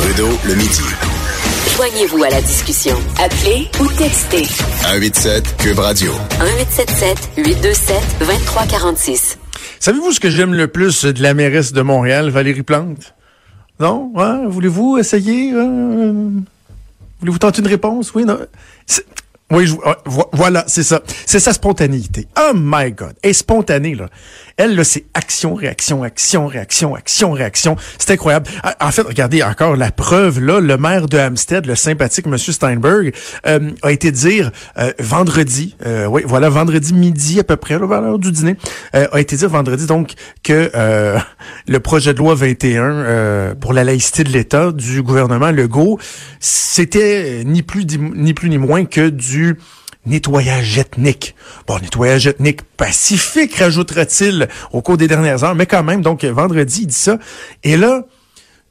Trudeau, le midi. Joignez-vous à la discussion. Appelez ou textez. 187 Cube Radio. 1877 827 2346. Savez-vous ce que j'aime le plus de la mairesse de Montréal, Valérie Plante? Non? Hein? Voulez-vous essayer? euh, Voulez-vous tenter une réponse? Oui, non? Oui, je- ah, vo- voilà, c'est ça. C'est sa spontanéité. Oh my God. Elle est spontanée, là. Elle, là, c'est action, réaction, action, réaction, action, réaction. C'est incroyable. Ah, En fait, regardez encore la preuve, là, le maire de Hampstead, le sympathique Monsieur Steinberg, euh, a été dire euh, vendredi, euh, oui, voilà, vendredi midi à peu près, là, vers l'heure du dîner, a été dire vendredi, donc, que le projet de loi 21 euh, pour la laïcité de l'État du gouvernement Legault, c'était ni plus ni plus ni moins que du nettoyage ethnique. Bon, nettoyage ethnique pacifique, rajoutera-t-il au cours des dernières heures, mais quand même, donc vendredi, il dit ça. Et là,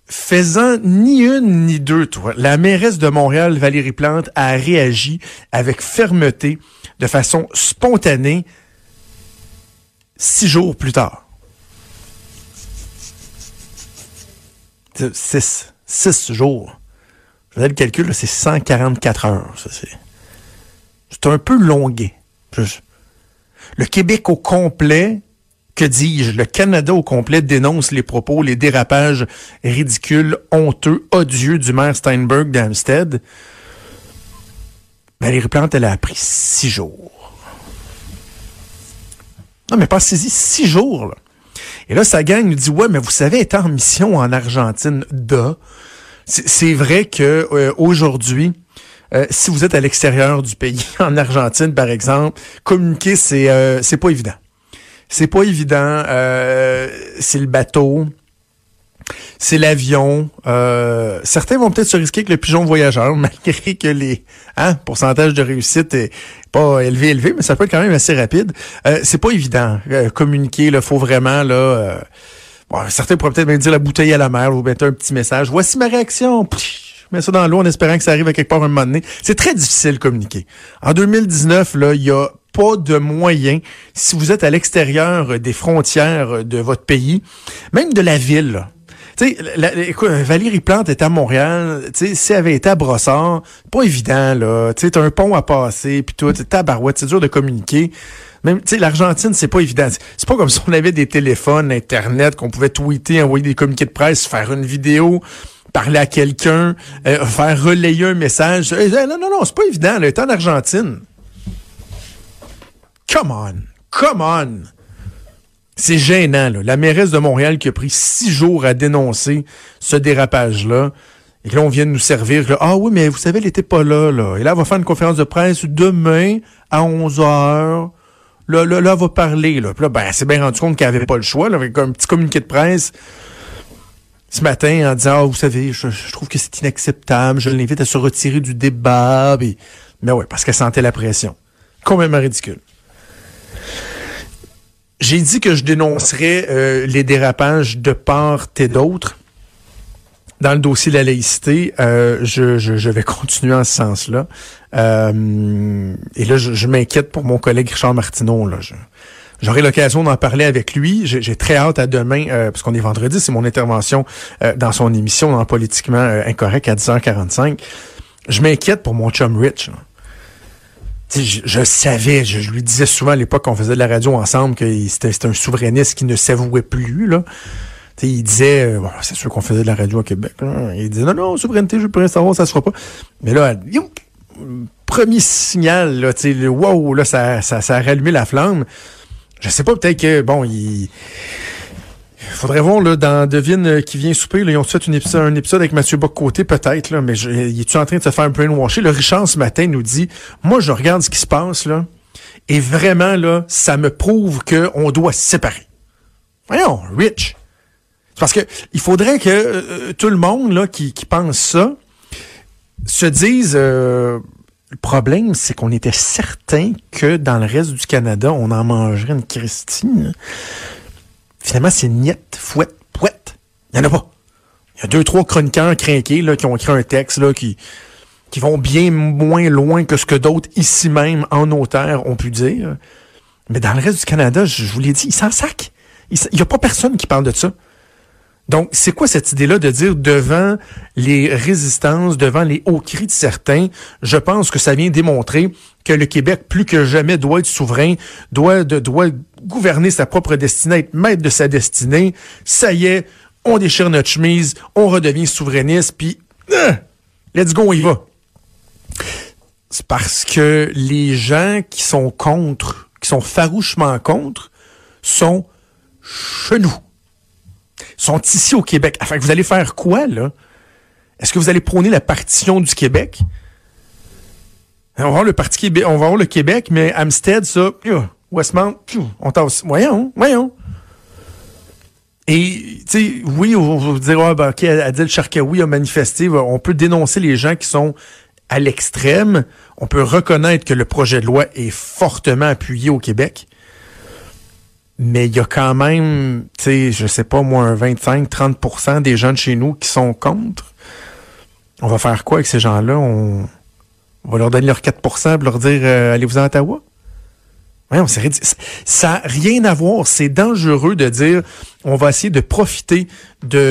faisant ni une ni deux, toi, la mairesse de Montréal, Valérie Plante, a réagi avec fermeté, de façon spontanée, six jours plus tard. Six. Six jours. Je faisais le calcul, c'est 144 heures. Ça, c'est, c'est un peu longué. Le Québec au complet, que dis-je, le Canada au complet dénonce les propos, les dérapages ridicules, honteux, odieux du maire Steinberg d'Amstead. Valérie Plante, elle a appris six jours. Non, mais passez-y six jours, là. Et là, sa gang nous dit, ouais, mais vous savez, elle est en mission en Argentine, de. C'est c'est vrai que euh, aujourd'hui, euh, si vous êtes à l'extérieur du pays, en Argentine par exemple, communiquer c'est euh, c'est pas évident. C'est pas évident. euh, c'est le bateau, c'est l'avion. euh, certains vont peut-être se risquer avec le pigeon voyageur, malgré que les hein, pourcentage de réussite est pas élevé élevé, mais ça peut être quand même assez rapide. Euh, c'est pas évident. Communiquer, il faut vraiment là. Bon, certains pourraient peut-être même dire la bouteille à la mer, vous mettez un petit message. Voici ma réaction. Mets ça dans l'eau en espérant que ça arrive à quelque part un moment donné. C'est très difficile de communiquer. En 2019, là, il y a pas de moyen, si vous êtes à l'extérieur des frontières de votre pays, même de la ville. Tu sais, Valérie Plante est à Montréal, tu sais, si elle avait été à Brossard, pas évident, là. Tu sais, t'as un pont à passer, puis tout, tabarouette, c'est dur de communiquer. Même, tu sais, l'Argentine, c'est pas évident. C'est pas comme si on avait des téléphones, Internet, qu'on pouvait tweeter, envoyer des communiqués de presse, faire une vidéo, parler à quelqu'un, euh, faire relayer un message. Euh, non, non, non, c'est pas évident. Elle est en Argentine. Come on. Come on. C'est gênant, là. La mairesse de Montréal qui a pris six jours à dénoncer ce dérapage-là. Et là, on vient de nous servir. ah oui, mais vous savez, elle était pas là, là. Et là, elle va faire une conférence de presse demain à 11 heures. Là, là, là, elle va parler, là. Puis là, ben, elle s'est bien rendu compte qu'elle avait pas le choix, là, avec un petit communiqué de presse ce matin en disant, ah, vous savez, je, trouve que c'est inacceptable. Je l'invite à se retirer du débat. Mais, ouais, parce qu'elle sentait la pression. Complètement ridicule. J'ai dit que je dénoncerais euh, les dérapages de part et d'autre. Dans le dossier de la laïcité, euh, je, vais continuer en ce sens-là. Euh, et là, je, m'inquiète pour mon collègue Richard Martineau. Là. J'aurai l'occasion d'en parler avec lui. J'ai très hâte à demain, euh, parce qu'on est vendredi, c'est mon intervention euh, dans son émission dans Politiquement euh, Incorrect à 10h45. Je m'inquiète pour mon chum Rich. je, je savais, je, lui disais souvent à l'époque qu'on faisait de la radio ensemble que c'était un souverainiste qui ne s'avouait plus. Là. Il disait, euh, c'est sûr qu'on faisait de la radio au Québec. Il disait, non, non, souveraineté, je peux rien savoir, ça se fera pas. Mais là, premier signal, là, le wow, là, ça, ça, ça a rallumé la flamme. Je sais pas, peut-être que, bon, il... Faudrait voir, là, dans Devine euh, qui vient souper, là, ils ont fait une épisode, un épisode avec Mathieu Bock-Côté, peut-être, là, mais je, il est-tu en train de se faire brainwasher? Le Richard, ce matin, nous dit, moi, je regarde ce qui se passe, là, et vraiment, là, ça me prouve qu'on doit se séparer. Voyons, Rich. Parce que il faudrait que euh, tout le monde, là, qui, pense ça, se dise, euh, le problème, c'est qu'on était certain que dans le reste du Canada, on en mangerait une Christine. Finalement, c'est niette, fouette, pouette. Il n'y en a pas. Il y a deux, trois chroniqueurs crinqués là, qui ont écrit un texte là, qui, qui vont bien moins loin que ce que d'autres ici même en nos terres ont pu dire. Mais dans le reste du Canada, je, je vous l'ai dit, ils s'en sac. Il n'y a pas personne qui parle de ça. Donc, c'est quoi cette idée-là de dire devant les résistances, devant les hauts cris de certains, je pense que ça vient démontrer que le Québec, plus que jamais, doit être souverain, doit, gouverner sa propre destinée, être maître de sa destinée. Ça y est, on déchire notre chemise, on redevient souverainiste, puis euh, let's go, on y va. C'est parce que les gens qui sont contre, qui sont farouchement contre, sont chez nous sont ici au Québec. Enfin, vous allez faire quoi, là? Est-ce que vous allez prôner la partition du Québec? On va voir le parti Québec, on va voir Québec, mais Amstead, ça, Westmount, on tasse. Voyons, voyons. Et, tu sais, oui, on va dire, ah, ben, OK, Adil Sharkawi a manifesté. On peut dénoncer les gens qui sont à l'extrême. On peut reconnaître que le projet de loi est fortement appuyé au Québec mais il y a quand même, tu sais, je sais pas moi, un 25-30% des de chez nous qui sont contre. On va faire quoi avec ces gens-là? On, va leur donner leurs 4% et leur dire euh, allez-vous à Ottawa? Ouais, on Ça n'a rien à voir. C'est dangereux de dire on va essayer de profiter du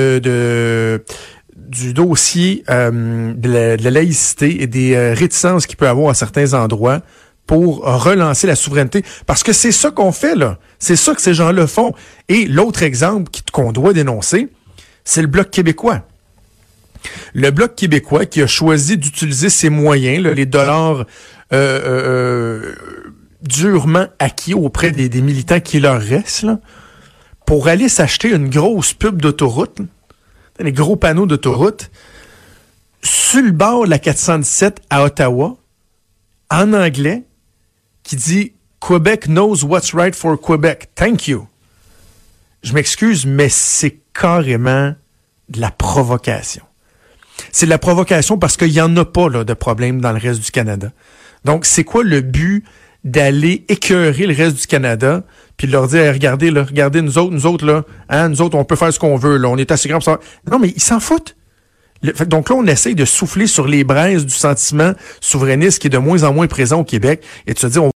dossier euh, de, la, laïcité et des euh, réticences qu'il peut avoir à certains endroits pour relancer la souveraineté. Parce que c'est ça qu'on fait, là. C'est ça que ces gens-là font. Et l'autre exemple qu'on doit dénoncer, c'est le Bloc québécois. Le Bloc québécois qui a choisi d'utiliser ses moyens, les dollars euh, euh, euh, durement acquis auprès des, militants qui leur restent, pour aller s'acheter une grosse pub d'autoroute, les gros panneaux d'autoroute, sur le bord de la 417 à Ottawa, en anglais, qui dit Quebec knows what's right for Quebec. Thank you. Je m'excuse, mais c'est carrément de la provocation. C'est de la provocation parce qu'il n'y en a pas là, de problème dans le reste du Canada. Donc, c'est quoi le but d'aller écœurer le reste du Canada, puis de leur dire, regardez, là, regardez, nous autres, nous autres, là, hein, nous autres, on peut faire ce qu'on veut, là, on est assez grands pour ça. Non, mais ils s'en foutent. donc là, on essaye de souffler sur les braises du sentiment souverainiste qui est de moins en moins présent au Québec et de se dire, on